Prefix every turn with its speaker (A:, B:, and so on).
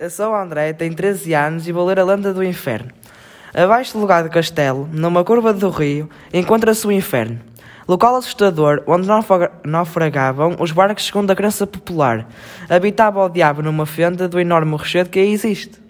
A: Eu sou o André, tenho 13 anos e vou ler A Lenda do Inferno. Abaixo do lugar do castelo, numa curva do rio, encontra-se o inferno. Local assustador onde naufragavam os barcos segundo a crença popular. Habitava o diabo numa fenda do enorme rochedo que aí existe.